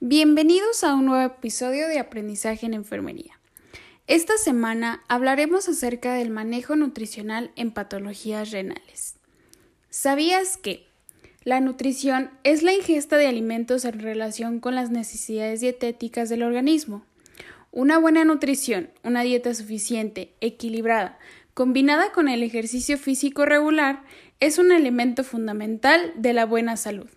Bienvenidos a un nuevo episodio de Aprendizaje en Enfermería. Esta semana hablaremos acerca del manejo nutricional en patologías renales. ¿Sabías que la nutrición es la ingesta de alimentos en relación con las necesidades dietéticas del organismo? Una buena nutrición, una dieta suficiente, equilibrada, combinada con el ejercicio físico regular, es un elemento fundamental de la buena salud.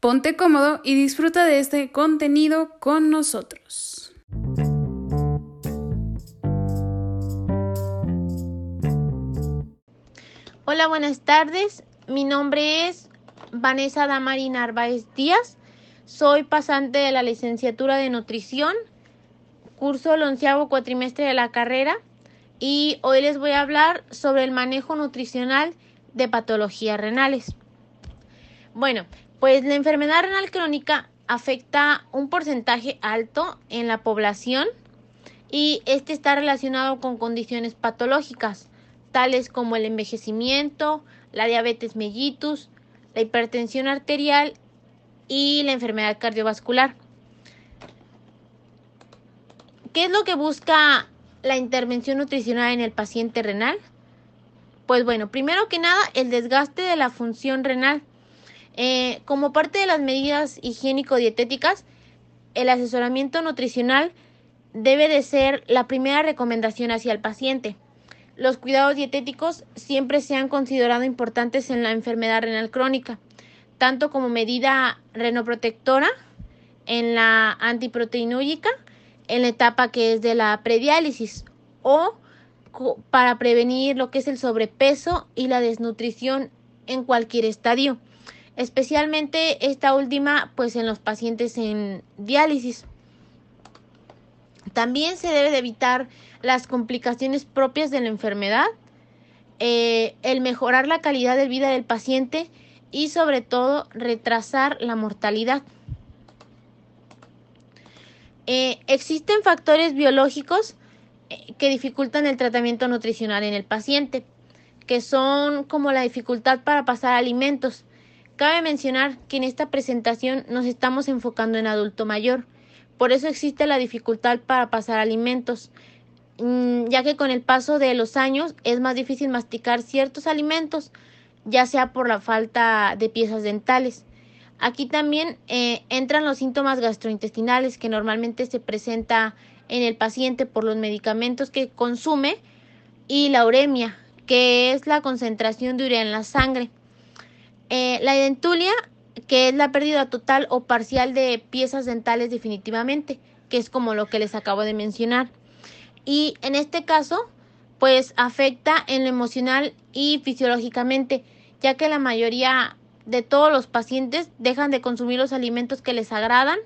Ponte cómodo y disfruta de este contenido con nosotros. Hola, buenas tardes. Mi nombre es Vanessa Damari Narváez Díaz. Soy pasante de la licenciatura de nutrición, curso el onceavo cuatrimestre de la carrera y hoy les voy a hablar sobre el manejo nutricional de patologías renales. Bueno, pues la enfermedad renal crónica afecta un porcentaje alto en la población y este está relacionado con condiciones patológicas, tales como el envejecimiento, la diabetes mellitus, la hipertensión arterial y la enfermedad cardiovascular. ¿Qué es lo que busca la intervención nutricional en el paciente renal? Pues bueno, primero que nada, el desgaste de la función renal eh, como parte de las medidas higiénico-dietéticas, el asesoramiento nutricional debe de ser la primera recomendación hacia el paciente. Los cuidados dietéticos siempre se han considerado importantes en la enfermedad renal crónica, tanto como medida renoprotectora en la antiproteinúrica en la etapa que es de la prediálisis o para prevenir lo que es el sobrepeso y la desnutrición en cualquier estadio especialmente esta última pues en los pacientes en diálisis. También se debe de evitar las complicaciones propias de la enfermedad, eh, el mejorar la calidad de vida del paciente y sobre todo retrasar la mortalidad. Eh, existen factores biológicos que dificultan el tratamiento nutricional en el paciente, que son como la dificultad para pasar alimentos, Cabe mencionar que en esta presentación nos estamos enfocando en adulto mayor, por eso existe la dificultad para pasar alimentos, mm, ya que con el paso de los años es más difícil masticar ciertos alimentos, ya sea por la falta de piezas dentales. Aquí también eh, entran los síntomas gastrointestinales que normalmente se presenta en el paciente por los medicamentos que consume y la uremia, que es la concentración de urea en la sangre. Eh, la dentulia, que es la pérdida total o parcial de piezas dentales definitivamente, que es como lo que les acabo de mencionar. Y en este caso, pues afecta en lo emocional y fisiológicamente, ya que la mayoría de todos los pacientes dejan de consumir los alimentos que les agradan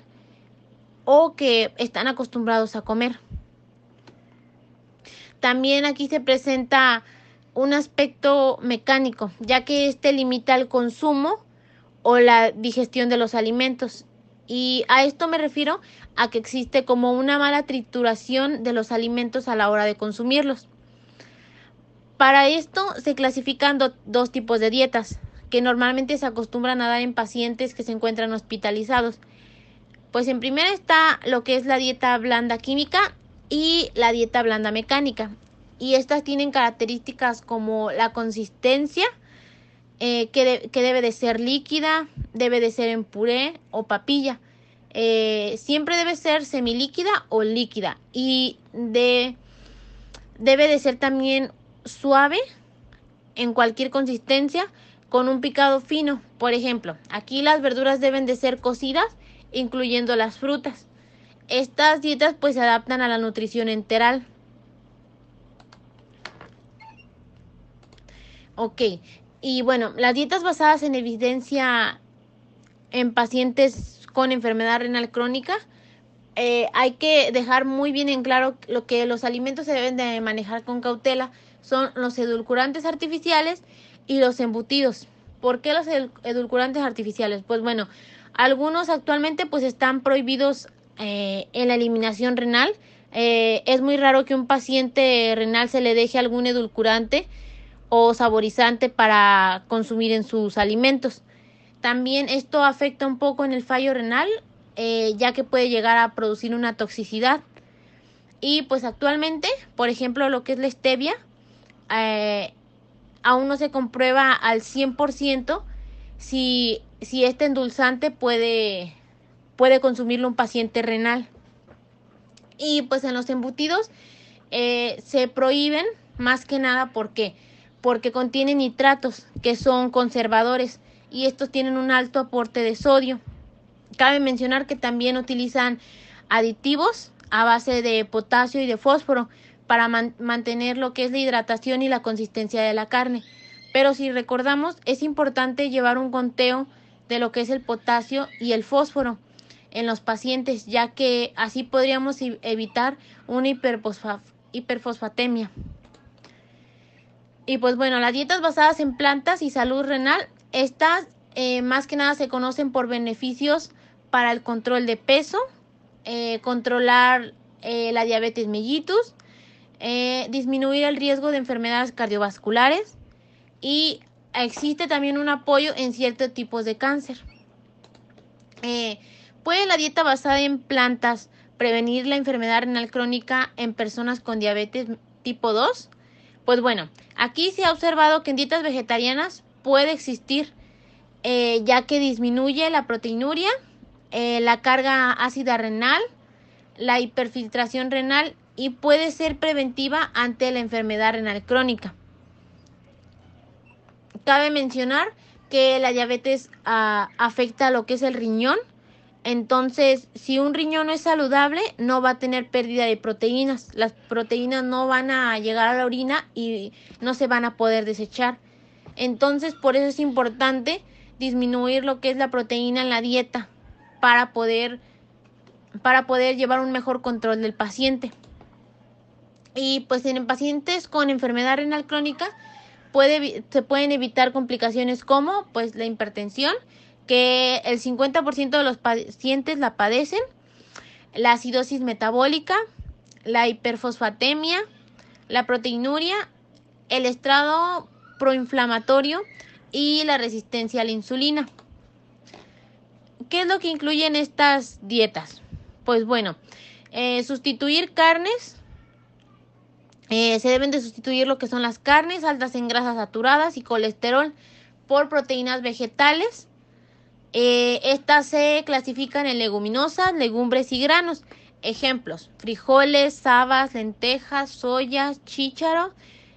o que están acostumbrados a comer. También aquí se presenta un aspecto mecánico, ya que éste limita el consumo o la digestión de los alimentos. Y a esto me refiero a que existe como una mala trituración de los alimentos a la hora de consumirlos. Para esto se clasifican dos tipos de dietas que normalmente se acostumbran a dar en pacientes que se encuentran hospitalizados. Pues en primera está lo que es la dieta blanda química y la dieta blanda mecánica y estas tienen características como la consistencia, eh, que, debe de ser líquida, debe de ser en puré o papilla. Eh, siempre debe ser semilíquida o líquida y de, debe de ser también suave en cualquier consistencia con un picado fino. Por ejemplo, aquí las verduras deben de ser cocidas, incluyendo las frutas. Estas dietas pues se adaptan a la nutrición enteral. Ok, y bueno, las dietas basadas en evidencia en pacientes con enfermedad renal crónica, eh, hay que dejar muy bien en claro lo que los alimentos se deben de manejar con cautela son los edulcorantes artificiales y los embutidos. ¿Por qué los edulcorantes artificiales? Pues bueno, algunos actualmente pues están prohibidos eh, en la eliminación renal. Eh, es muy raro que un paciente renal se le deje algún edulcorante o saborizante para consumir en sus alimentos. También esto afecta un poco en el fallo renal, eh, ya que puede llegar a producir una toxicidad. Y pues actualmente, por ejemplo, lo que es la stevia, aún no se comprueba al 100% si, si este endulzante puede, puede consumirlo un paciente renal. Y pues en los embutidos eh, se prohíben más que nada porque porque contienen nitratos que son conservadores y estos tienen un alto aporte de sodio. Cabe mencionar que también utilizan aditivos a base de potasio y de fósforo para mantener lo que es la hidratación y la consistencia de la carne. Pero si recordamos, es importante llevar un conteo de lo que es el potasio y el fósforo en los pacientes, ya que así podríamos evitar una hiperfosfatemia. Y pues bueno, las dietas basadas en plantas y salud renal, estas eh, más que nada se conocen por beneficios para el control de peso, eh, controlar eh, la diabetes mellitus, disminuir el riesgo de enfermedades cardiovasculares y existe también un apoyo en ciertos tipos de cáncer. ¿Puede la dieta basada en plantas prevenir la enfermedad renal crónica en personas con diabetes tipo 2? Pues bueno, aquí se ha observado que en dietas vegetarianas puede existir, eh, ya que disminuye la proteinuria, eh, la carga ácida renal, la hiperfiltración renal y puede ser preventiva ante la enfermedad renal crónica. Cabe mencionar que la diabetes ah, afecta a lo que es el riñón, entonces, si un riñón no es saludable, no va a tener pérdida de proteínas. Las proteínas no van a llegar a la orina y no se van a poder desechar. Entonces, por eso es importante disminuir lo que es la proteína en la dieta para poder para poder llevar un mejor control del paciente. Y pues en pacientes con enfermedad renal crónica se pueden evitar complicaciones como pues la hipertensión que el 50% de los pacientes la padecen, la acidosis metabólica, la hiperfosfatemia, la proteinuria, el estrado proinflamatorio y la resistencia a la insulina. ¿Qué es lo que incluyen estas dietas? Pues bueno, eh, sustituir carnes, eh, se deben de sustituir lo que son las carnes altas en grasas saturadas y colesterol por proteínas vegetales eh, estas se clasifican en leguminosas, legumbres y granos. Ejemplos, frijoles, habas, lentejas, soya, chícharo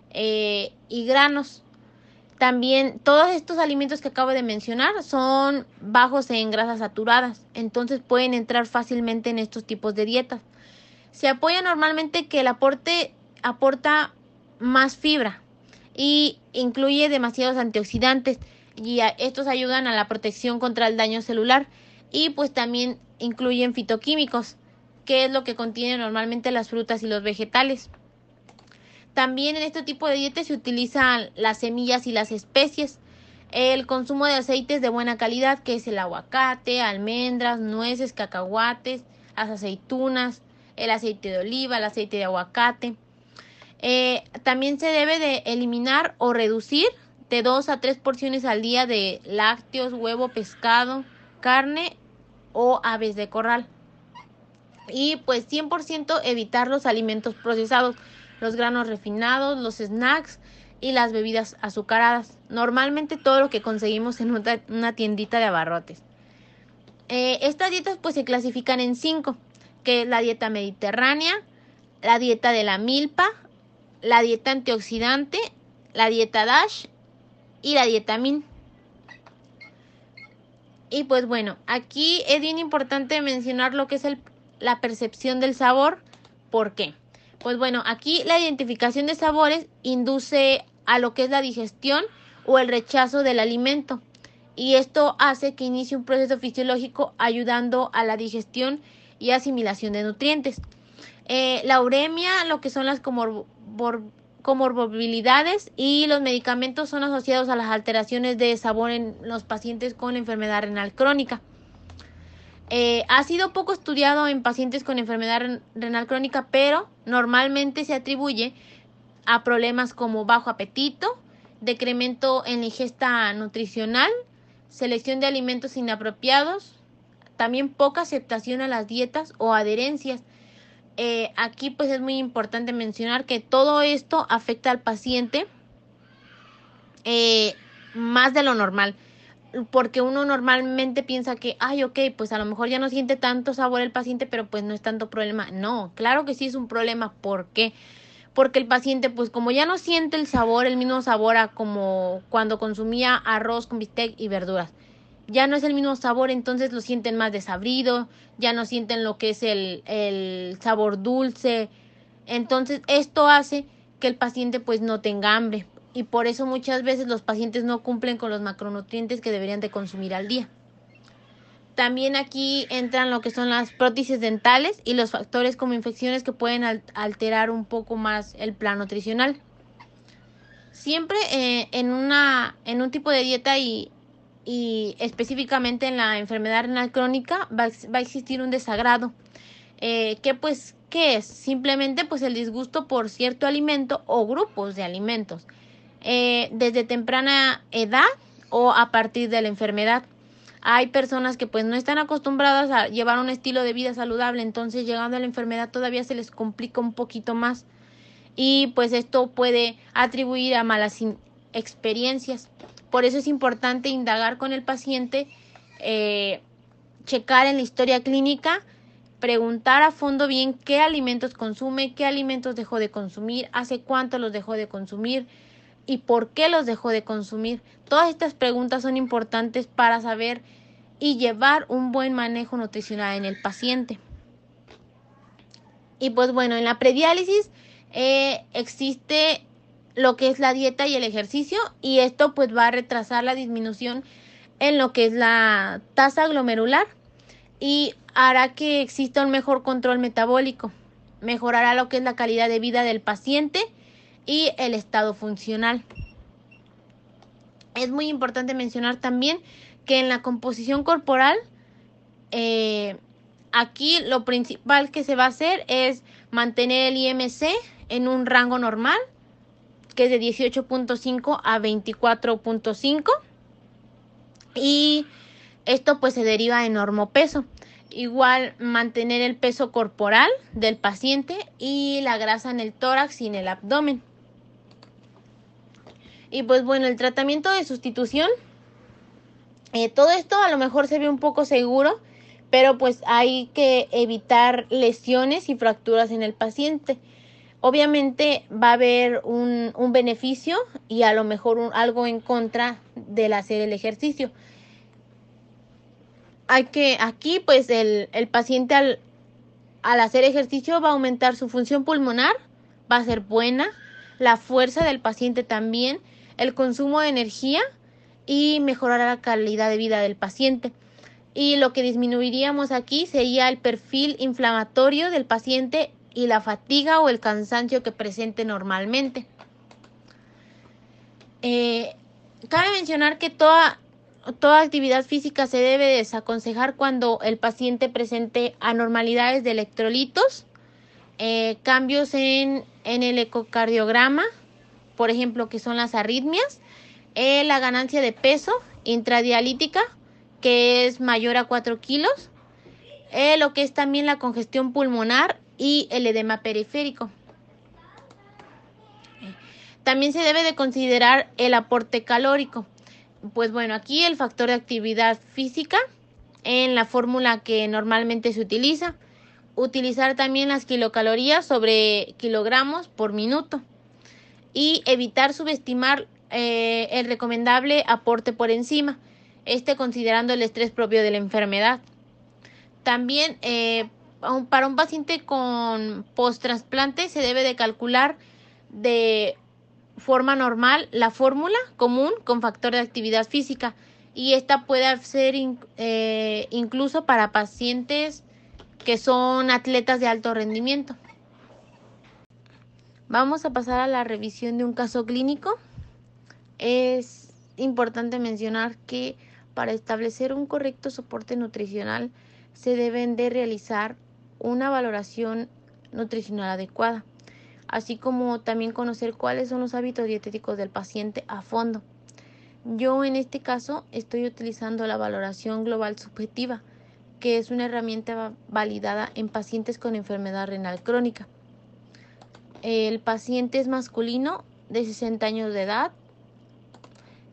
eh, y granos. También todos estos alimentos que acabo de mencionar son bajos en grasas saturadas, entonces pueden entrar fácilmente en estos tipos de dietas. Se apoya normalmente que el aporte aporta más fibra y incluye demasiados antioxidantes y estos ayudan a la protección contra el daño celular y pues también incluyen fitoquímicos, que es lo que contienen normalmente las frutas y los vegetales. También en este tipo de dietas se utilizan las semillas y las especies. El consumo de aceites de buena calidad, que es el aguacate, almendras, nueces, cacahuates, las aceitunas, el aceite de oliva, el aceite de aguacate. Eh, también se debe de eliminar o reducir de dos a tres porciones al día de lácteos, huevo, pescado, carne o aves de corral. Y pues 100% evitar los alimentos procesados, los granos refinados, los snacks y las bebidas azucaradas. Normalmente todo lo que conseguimos en una, tiendita de abarrotes. Eh, estas dietas pues se clasifican en cinco, que es la dieta mediterránea, la dieta de la milpa, la dieta antioxidante, la dieta DASH y la dieta Min. Y pues bueno, aquí es bien importante mencionar lo que es el, la percepción del sabor. ¿Por qué? Pues bueno, aquí la identificación de sabores induce a lo que es la digestión o el rechazo del alimento. Y esto hace que inicie un proceso fisiológico ayudando a la digestión y asimilación de nutrientes. Eh, la uremia, lo que son las comor comorbilidades y los medicamentos son asociados a las alteraciones de sabor en los pacientes con enfermedad renal crónica. Eh, ha sido poco estudiado en pacientes con enfermedad renal crónica, pero normalmente se atribuye a problemas como bajo apetito, decremento en ingesta nutricional, selección de alimentos inapropiados, también poca aceptación a las dietas o adherencias. Eh, aquí pues es muy importante mencionar que todo esto afecta al paciente eh, más de lo normal porque uno normalmente piensa que, ay, ok, pues a lo mejor ya no siente tanto sabor el paciente, pero pues no es tanto problema. No, claro que sí es un problema. ¿Por qué? Porque el paciente, pues como ya no siente el sabor, el mismo sabor a como cuando consumía arroz con bistec y verduras. Ya no es el mismo sabor, entonces lo sienten más desabrido, ya no sienten lo que es el, el sabor dulce. Entonces esto hace que el paciente pues no tenga hambre y por eso muchas veces los pacientes no cumplen con los macronutrientes que deberían de consumir al día. También aquí entran lo que son las prótesis dentales y los factores como infecciones que pueden alterar un poco más el plan nutricional. Siempre eh, en, una, en un tipo de dieta y, y específicamente en la enfermedad renal crónica va, a existir un desagrado. Eh, ¿Qué pues qué es? Simplemente pues el disgusto por cierto alimento o grupos de alimentos. Eh, desde temprana edad o a partir de la enfermedad. Hay personas que pues no están acostumbradas a llevar un estilo de vida saludable, entonces llegando a la enfermedad todavía se les complica un poquito más y pues esto puede atribuir a malas experiencias. Por eso es importante indagar con el paciente, eh, checar en la historia clínica, preguntar a fondo bien qué alimentos consume, qué alimentos dejó de consumir, hace cuánto los dejó de consumir, y por qué los dejó de consumir. Todas estas preguntas son importantes para saber y llevar un buen manejo nutricional en el paciente. Y pues bueno, en la prediálisis eh, existe lo que es la dieta y el ejercicio y esto pues va a retrasar la disminución en lo que es la tasa glomerular y hará que exista un mejor control metabólico. Mejorará lo que es la calidad de vida del paciente y el estado funcional. Es muy importante mencionar también que en la composición corporal, eh, aquí lo principal que se va a hacer es mantener el IMC en un rango normal, que es de 18.5 a 24.5. Y esto pues se deriva en normopeso. Igual mantener el peso corporal del paciente y la grasa en el tórax y en el abdomen. Y pues bueno, el tratamiento de sustitución, eh, todo esto a lo mejor se ve un poco seguro, pero pues hay que evitar lesiones y fracturas en el paciente. Obviamente va a haber un, un beneficio y a lo mejor algo en contra del hacer el ejercicio. Hay que, aquí pues el, el paciente al, al hacer ejercicio va a aumentar su función pulmonar, va a ser buena, la fuerza del paciente también, el consumo de energía y mejorará la calidad de vida del paciente. Y lo que disminuiríamos aquí sería el perfil inflamatorio del paciente y la fatiga o el cansancio que presente normalmente. Eh, cabe mencionar que toda, toda actividad física se debe desaconsejar cuando el paciente presente anormalidades de electrolitos, eh, cambios en, en el ecocardiograma, por ejemplo, que son las arritmias, eh, la ganancia de peso intradialítica, que es mayor a 4 kilos, lo que es también la congestión pulmonar y el edema periférico. También se debe de considerar el aporte calórico. Pues bueno, aquí el factor de actividad física en la fórmula que normalmente se utiliza. Utilizar también las kilocalorías sobre kilogramos por minuto y evitar subestimar eh, el recomendable aporte por encima, este considerando el estrés propio de la enfermedad. También eh, para un paciente con post-trasplante se debe de calcular de forma normal la fórmula común con factor de actividad física y esta puede ser eh, incluso para pacientes que son atletas de alto rendimiento. Vamos a pasar a la revisión de un caso clínico. Es importante mencionar que para establecer un correcto soporte nutricional se deben de realizar una valoración nutricional adecuada. así como también conocer cuáles son los hábitos dietéticos del paciente a fondo. Yo en este caso estoy utilizando la valoración global subjetiva, que es una herramienta validada en pacientes con enfermedad renal crónica. El paciente es masculino de 60 años de edad.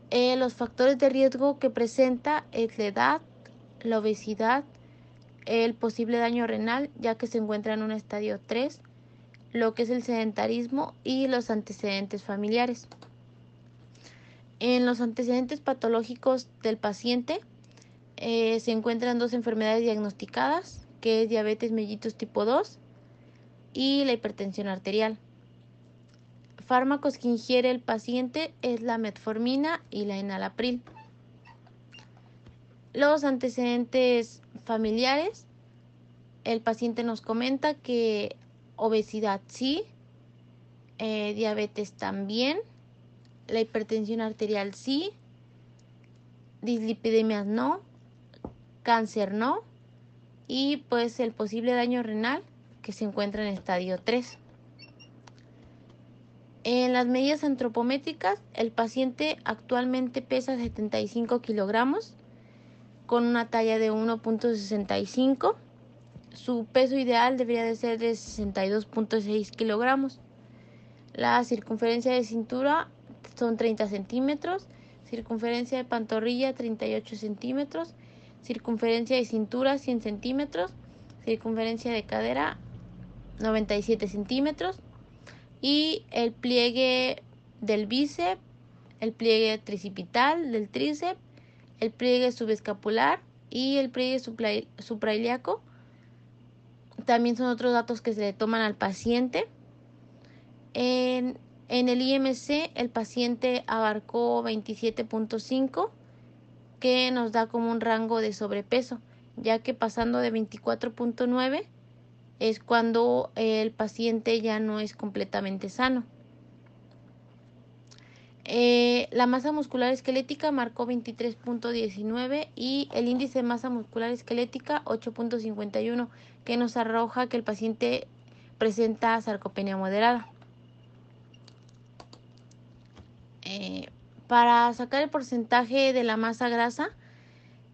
Eh, los factores de riesgo que presenta es la edad, la obesidad, el posible daño renal, ya que se encuentra en un estadio 3, lo que es el sedentarismo y los antecedentes familiares. En los antecedentes patológicos del paciente eh, se encuentran dos enfermedades diagnosticadas, que es diabetes mellitus tipo 2 y la hipertensión arterial. Fármacos que ingiere el paciente es la metformina y la enalapril. Los antecedentes familiares, el paciente nos comenta que obesidad sí, eh, diabetes también, la hipertensión arterial sí, dislipidemias no, cáncer no y pues el posible daño renal que se encuentra en estadio 3. En las medidas antropométricas, el paciente actualmente pesa 75 kilogramos con una talla de 1.65. Su peso ideal debería de ser de 62.6 kilogramos. La circunferencia de cintura son 30 centímetros, circunferencia de pantorrilla 38 centímetros circunferencia de cintura 100 centímetros, circunferencia de cadera 97 centímetros y el pliegue del bíceps, el pliegue tricipital del tríceps, el pliegue subescapular y el pliegue suprailiaco. También son otros datos que se le toman al paciente. En, en el IMC el paciente abarcó 27.5 que nos da como un rango de sobrepeso, ya que pasando de 24.9 es cuando el paciente ya no es completamente sano. Eh, la masa muscular esquelética marcó 23.19 y el índice de masa muscular esquelética 8.51, que nos arroja que el paciente presenta sarcopenia moderada. Eh, para sacar el porcentaje de la masa grasa,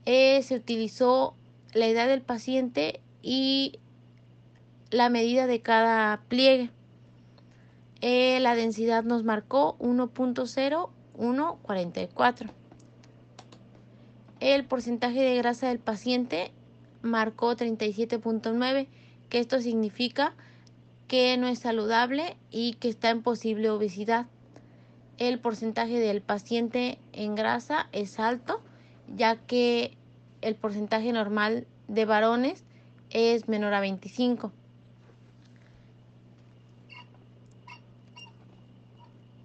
eh, se utilizó la edad del paciente y la medida de cada pliegue. Eh, la densidad nos marcó 1.0144. El porcentaje de grasa del paciente marcó 37.9, que esto significa que no es saludable y que está en posible obesidad el porcentaje del paciente en grasa es alto, ya que el porcentaje normal de varones es menor a 25.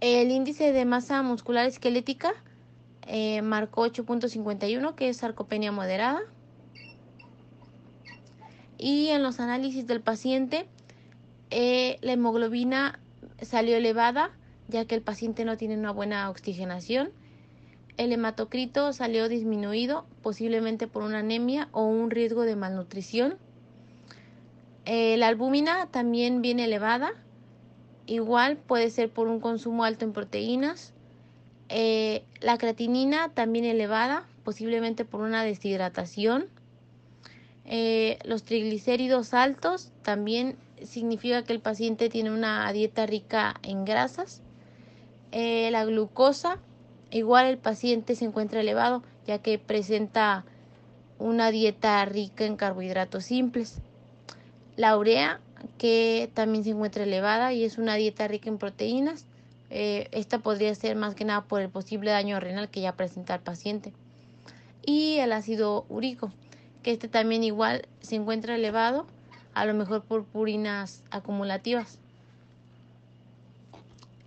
El índice de masa muscular esquelética eh, marcó 8.51, que es sarcopenia moderada. Y en los análisis del paciente, eh, la hemoglobina salió elevada ya que el paciente no tiene una buena oxigenación. El hematocrito salió disminuido, posiblemente por una anemia o un riesgo de malnutrición. Eh, la albúmina también viene elevada, igual puede ser por un consumo alto en proteínas. Eh, la creatinina también elevada, posiblemente por una deshidratación. Eh, los triglicéridos altos también significa que el paciente tiene una dieta rica en grasas. Eh, la glucosa, igual el paciente se encuentra elevado ya que presenta una dieta rica en carbohidratos simples. La urea, que también se encuentra elevada y es una dieta rica en proteínas. Eh, esta podría ser más que nada por el posible daño renal que ya presenta el paciente. Y el ácido úrico, que este también igual se encuentra elevado, a lo mejor por purinas acumulativas.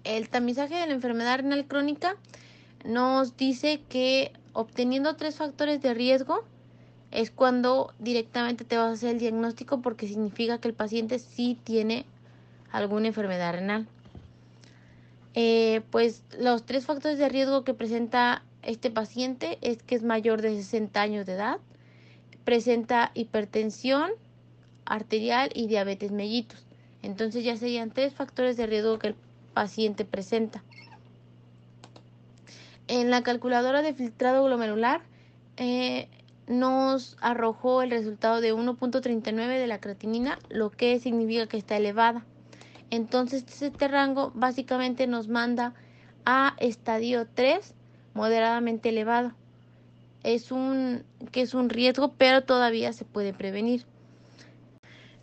El tamizaje de la enfermedad renal crónica nos dice que obteniendo tres factores de riesgo es cuando directamente te vas a hacer el diagnóstico porque significa que el paciente sí tiene alguna enfermedad renal. Eh, pues los tres factores de riesgo que presenta este paciente es que es mayor de 60 años de edad, presenta hipertensión arterial y diabetes mellitus. Entonces ya serían tres factores de riesgo que el paciente presenta. En la calculadora de filtrado glomerular eh, nos arrojó el resultado de 1.39 de la creatinina, lo que significa que está elevada. Entonces este rango básicamente nos manda a estadio 3 moderadamente elevado. Es un que es un riesgo, pero todavía se puede prevenir.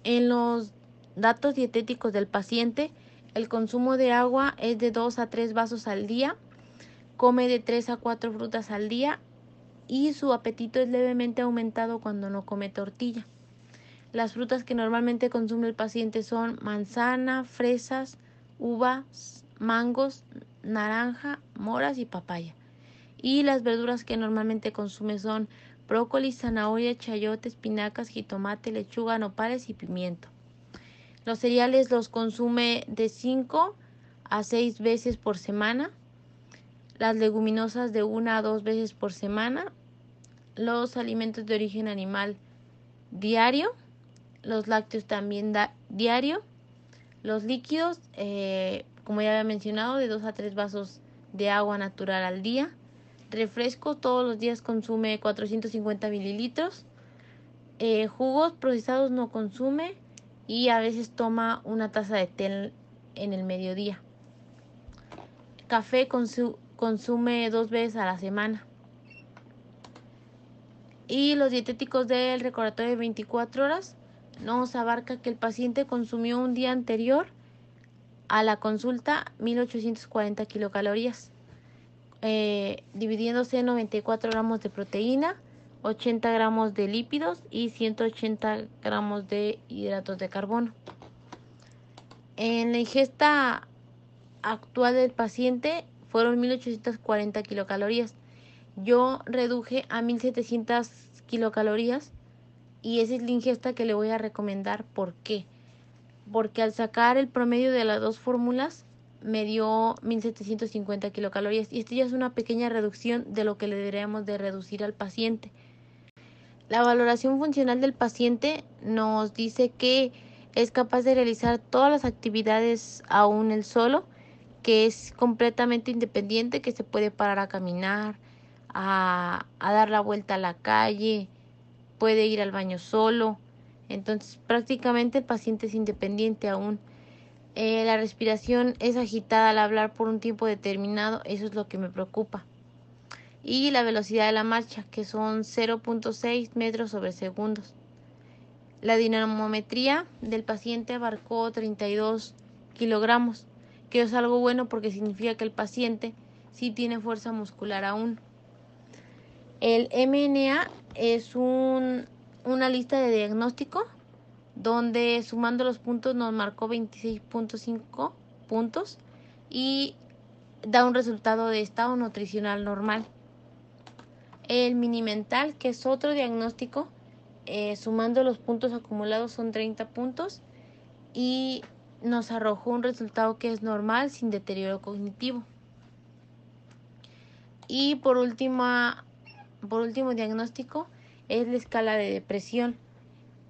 En los datos dietéticos del paciente, el consumo de agua es de 2 a 3 vasos al día, come de 3 a 4 frutas al día y su apetito es levemente aumentado cuando no come tortilla. Las frutas que normalmente consume el paciente son manzana, fresas, uvas, mangos, naranja, moras y papaya. Y las verduras que normalmente consume son brócoli, zanahoria, chayote, espinacas, jitomate, lechuga, nopales y pimiento. Los cereales los consume de 5 a 6 veces por semana. Las leguminosas de 1 a 2 veces por semana. Los alimentos de origen animal diario. Los lácteos también diario. Los líquidos, eh, como ya había mencionado, de 2 a 3 vasos de agua natural al día. Refresco todos los días consume 450 mililitros. Eh, jugos procesados no consume y a veces toma una taza de té en el mediodía. Café consume dos veces a la semana. Y los dietéticos del recordatorio de 24 horas nos abarca que el paciente consumió un día anterior a la consulta 1840 kilocalorías eh, dividiéndose en 94 gramos de proteína, 80 gramos de lípidos y 180 gramos de hidratos de carbono. En la ingesta actual del paciente fueron 1840 kilocalorías. Yo reduje a 1700 kilocalorías y esa es la ingesta que le voy a recomendar. ¿Por qué? Porque al sacar el promedio de las dos fórmulas me dio 1750 kilocalorías y esto ya es una pequeña reducción de lo que le deberíamos de reducir al paciente. La valoración funcional del paciente nos dice que es capaz de realizar todas las actividades aún él solo, que es completamente independiente, que se puede parar a caminar, a, dar la vuelta a la calle, puede ir al baño solo. Entonces prácticamente el paciente es independiente aún. Eh, la respiración es agitada al hablar por un tiempo determinado, eso es lo que me preocupa. Y la velocidad de la marcha, que son 0.6 metros sobre segundos. La dinamometría del paciente abarcó 32 kilogramos, que es algo bueno porque significa que el paciente sí tiene fuerza muscular aún. El MNA es un, una lista de diagnóstico donde sumando los puntos nos marcó 26.5 puntos y da un resultado de estado nutricional normal. El mini mental, que es otro diagnóstico, eh, sumando los puntos acumulados son 30 puntos y nos arrojó un resultado que es normal sin deterioro cognitivo. Y por último, por último diagnóstico es la escala de depresión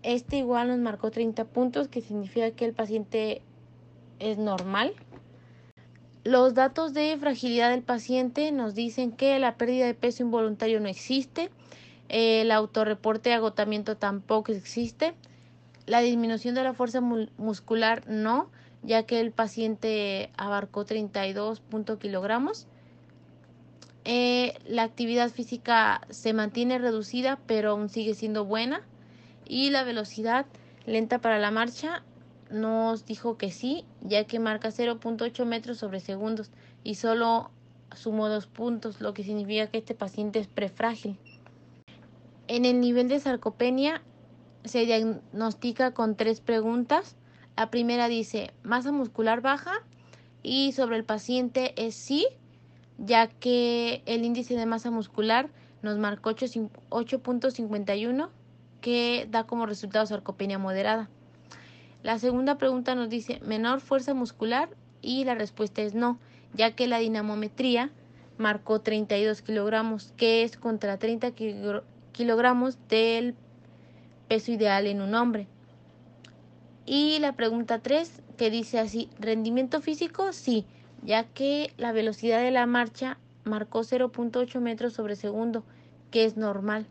este igual nos marcó 30 puntos, que significa que el paciente es normal. Los datos de fragilidad del paciente nos dicen que la pérdida de peso involuntario no existe, el autorreporte de agotamiento tampoco existe, la disminución de la fuerza muscular no, ya que el paciente abarcó 32 kilogramos. Eh, la actividad física se mantiene reducida, pero aún sigue siendo buena y la velocidad lenta para la marcha nos dijo que sí, ya que marca 0.8 metros sobre segundos y solo sumó dos puntos, lo que significa que este paciente es prefrágil. En el nivel de sarcopenia se diagnostica con tres preguntas. La primera dice masa muscular baja y sobre el paciente es sí, ya que el índice de masa muscular nos marcó 8.51 que da como resultado sarcopenia moderada. La segunda pregunta nos dice menor fuerza muscular y la respuesta es no, ya que la dinamometría marcó 32 kilogramos, que es contra 30 kilogramos del peso ideal en un hombre. Y la pregunta 3, que dice así, rendimiento físico, sí, ya que la velocidad de la marcha marcó 0.8 metros sobre segundo, que es normal.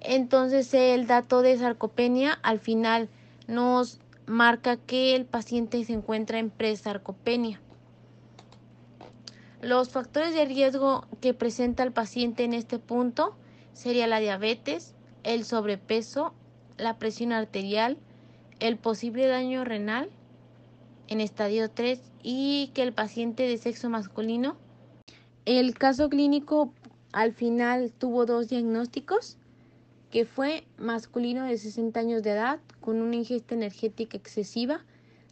Entonces el dato de sarcopenia al final nos marca que el paciente se encuentra en presarcopenia. Los factores de riesgo que presenta el paciente en este punto sería la diabetes, el sobrepeso, la presión arterial, el posible daño renal en estadio 3 y que el paciente de sexo masculino. El caso clínico al final tuvo dos diagnósticos, que fue masculino de 60 años de edad con una ingesta energética excesiva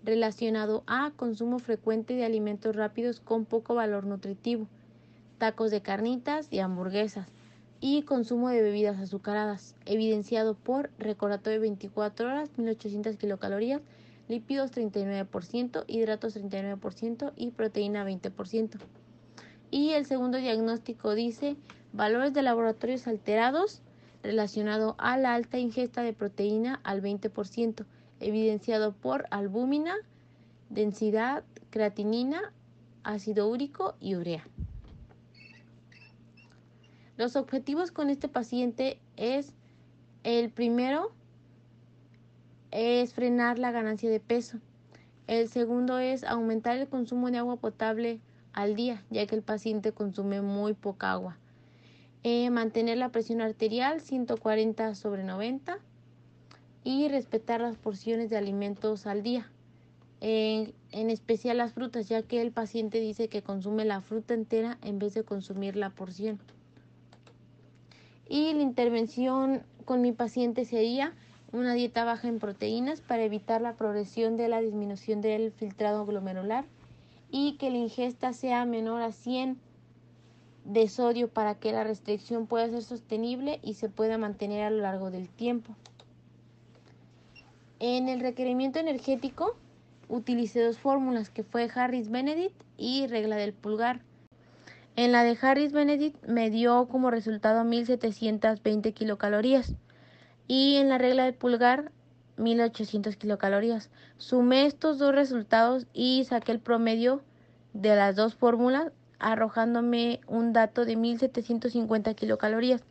relacionado a consumo frecuente de alimentos rápidos con poco valor nutritivo, tacos de carnitas y hamburguesas y consumo de bebidas azucaradas, evidenciado por recordatorio de 24 horas, 1800 kilocalorías, lípidos 39%, hidratos 39% y proteína 20%. Y el segundo diagnóstico dice valores de laboratorios alterados relacionado a la alta ingesta de proteína al 20%, evidenciado por albúmina, densidad, creatinina, ácido úrico y urea. Los objetivos con este paciente es el primero es frenar la ganancia de peso. El segundo es aumentar el consumo de agua potable al día, ya que el paciente consume muy poca agua. Eh, mantener la presión arterial 140 sobre 90 y respetar las porciones de alimentos al día. en especial las frutas, ya que el paciente dice que consume la fruta entera en vez de consumir la porción. Y la intervención con mi paciente sería una dieta baja en proteínas para evitar la progresión de la disminución del filtrado glomerular y que la ingesta sea menor a 100 de sodio para que la restricción pueda ser sostenible y se pueda mantener a lo largo del tiempo. En el requerimiento energético utilicé dos fórmulas que fue Harris Benedict y regla del pulgar. En la de Harris Benedict me dio como resultado 1720 kilocalorías y en la regla del pulgar 1800 kilocalorías. Sumé estos dos resultados y saqué el promedio de las dos fórmulas arrojándome un dato de 1750 kilocalorías,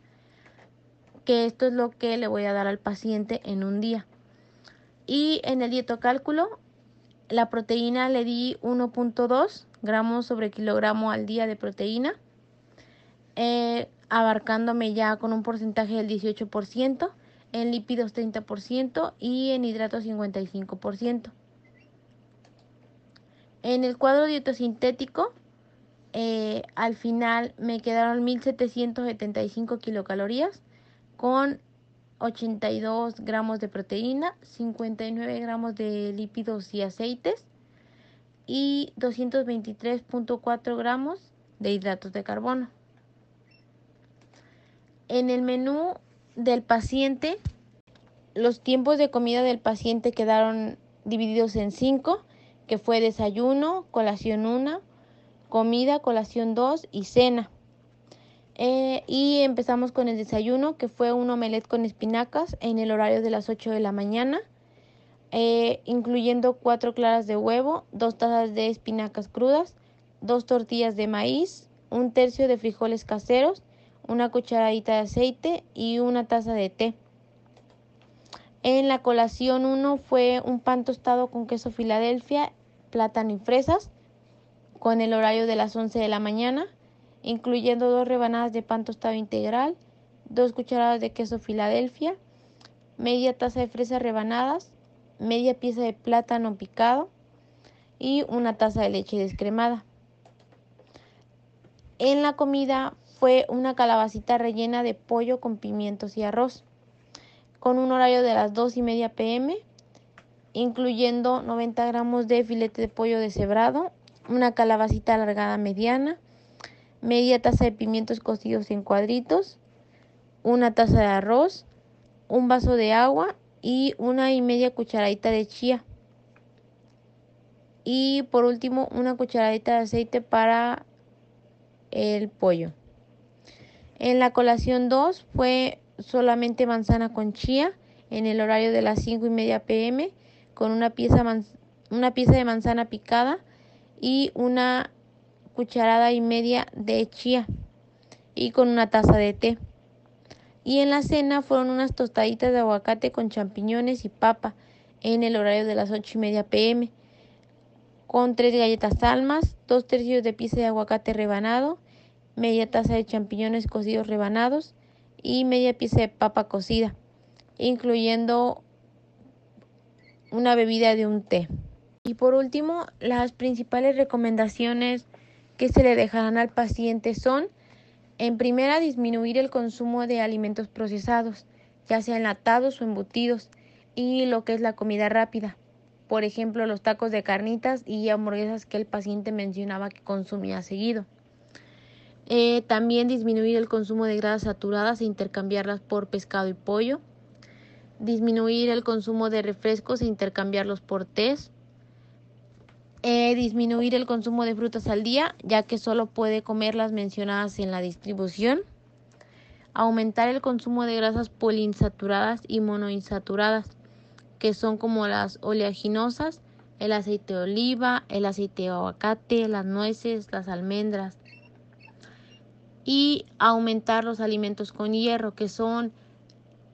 que esto es lo que le voy a dar al paciente en un día. Y en el dietocálculo, la proteína le di 1.2 gramos sobre kilogramo al día de proteína, eh, abarcándome ya con un porcentaje del 18%, en lípidos 30% y en hidratos 55%. En el cuadro dietosintético eh, al final me quedaron 1775 kilocalorías con 82 gramos de proteína, 59 gramos de lípidos y aceites y 223.4 gramos de hidratos de carbono. En el menú del paciente, los tiempos de comida del paciente quedaron divididos en 5, que fue desayuno, colación 1, comida, colación 2 y cena. Eh, y empezamos con el desayuno, que fue un omelette con espinacas en el horario de las 8 de la mañana, eh, incluyendo cuatro claras de huevo, dos tazas de espinacas crudas, dos tortillas de maíz, un tercio de frijoles caseros, una cucharadita de aceite y una taza de té. En la colación 1 fue un pan tostado con queso Filadelfia, plátano y fresas con el horario de las 11 de la mañana, incluyendo dos rebanadas de pan tostado integral, dos cucharadas de queso Filadelfia, media taza de fresas rebanadas, media pieza de plátano picado y una taza de leche descremada. En la comida fue una calabacita rellena de pollo con pimientos y arroz, con un horario de las 2 y media pm, incluyendo 90 gramos de filete de pollo deshebrado, una calabacita alargada mediana, media taza de pimientos cocidos en cuadritos, una taza de arroz, un vaso de agua y una y media cucharadita de chía. Y por último, una cucharadita de aceite para el pollo. En la colación 2 fue solamente manzana con chía en el horario de las 5 y media pm con una pieza, una pieza de manzana picada y una cucharada y media de chía y con una taza de té. Y en la cena fueron unas tostaditas de aguacate con champiñones y papa en el horario de las ocho y media pm, con tres galletas almas, dos tercios de pieza de aguacate rebanado, media taza de champiñones cocidos rebanados y media pieza de papa cocida, incluyendo una bebida de un té. Y por último, las principales recomendaciones que se le dejarán al paciente son, en primera, disminuir el consumo de alimentos procesados, ya sea enlatados o embutidos, y lo que es la comida rápida. Por ejemplo, los tacos de carnitas y hamburguesas que el paciente mencionaba que consumía seguido. Eh, también disminuir el consumo de grasas saturadas e intercambiarlas por pescado y pollo. Disminuir el consumo de refrescos e intercambiarlos por té. Eh, disminuir el consumo de frutas al día, ya que solo puede comer las mencionadas en la distribución. Aumentar el consumo de grasas poliinsaturadas y monoinsaturadas, que son como las oleaginosas, el aceite de oliva, el aceite de aguacate, las nueces, las almendras y aumentar los alimentos con hierro, que son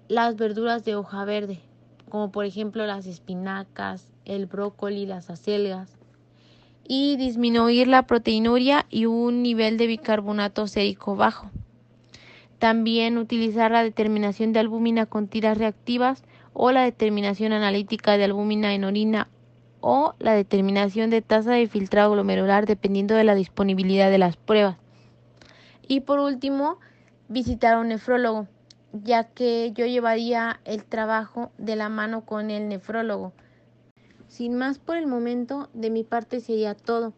las verduras de hoja verde, como por ejemplo las espinacas, el brócoli, las acelgas, y disminuir la proteinuria y un nivel de bicarbonato sérico bajo. También utilizar la determinación de albúmina con tiras reactivas o la determinación analítica de albúmina en orina o la determinación de tasa de filtrado glomerular dependiendo de la disponibilidad de las pruebas. Y por último, visitar a un nefrólogo, ya que yo llevaría el trabajo de la mano con el nefrólogo. Sin más por el momento, de mi parte sería todo.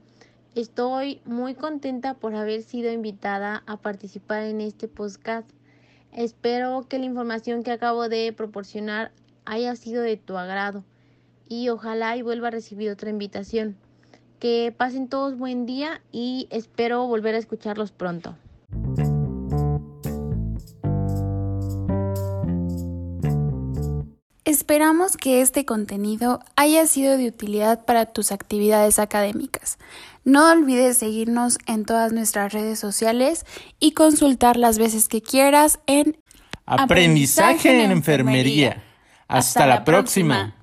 Estoy muy contenta por haber sido invitada a participar en este podcast. Espero que la información que acabo de proporcionar haya sido de tu agrado y ojalá y vuelva a recibir otra invitación. Que pasen todos buen día y espero volver a escucharlos pronto. Esperamos que este contenido haya sido de utilidad para tus actividades académicas. No olvides seguirnos en todas nuestras redes sociales y consultar las veces que quieras en Aprendizaje, en Enfermería. Hasta, la próxima.